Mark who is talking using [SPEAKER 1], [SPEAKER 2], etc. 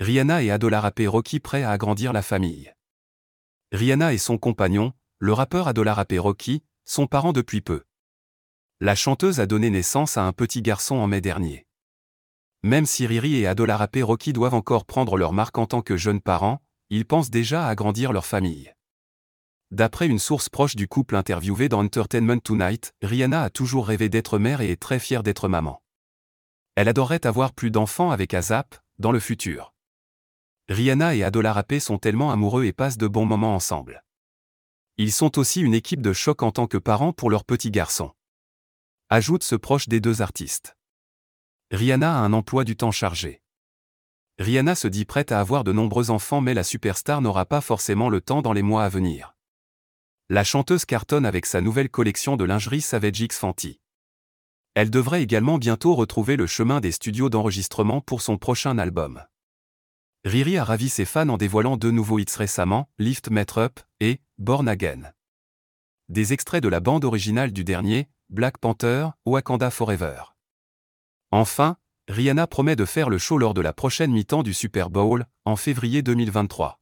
[SPEAKER 1] Rihanna et Adolarape Rocky prêts à agrandir la famille. Rihanna et son compagnon, le rappeur Adolarape Rocky, sont parents depuis peu. La chanteuse a donné naissance à un petit garçon en mai dernier. Même si Riri et Adolarape Rocky doivent encore prendre leur marque en tant que jeunes parents, ils pensent déjà à agrandir leur famille. D'après une source proche du couple interviewé dans Entertainment Tonight, Rihanna a toujours rêvé d'être mère et est très fière d'être maman. Elle adorerait avoir plus d'enfants avec Azap, dans le futur. Rihanna et Adolarape sont tellement amoureux et passent de bons moments ensemble. Ils sont aussi une équipe de choc en tant que parents pour leur petit garçon. Ajoute ce proche des deux artistes. Rihanna a un emploi du temps chargé. Rihanna se dit prête à avoir de nombreux enfants mais la superstar n'aura pas forcément le temps dans les mois à venir. La chanteuse cartonne avec sa nouvelle collection de lingerie Savage X Fenty. Elle devrait également bientôt retrouver le chemin des studios d'enregistrement pour son prochain album. Riri a ravi ses fans en dévoilant deux nouveaux hits récemment, Lift Met Up et Born Again. Des extraits de la bande originale du dernier, Black Panther, Wakanda Forever. Enfin, Rihanna promet de faire le show lors de la prochaine mi-temps du Super Bowl, en février 2023.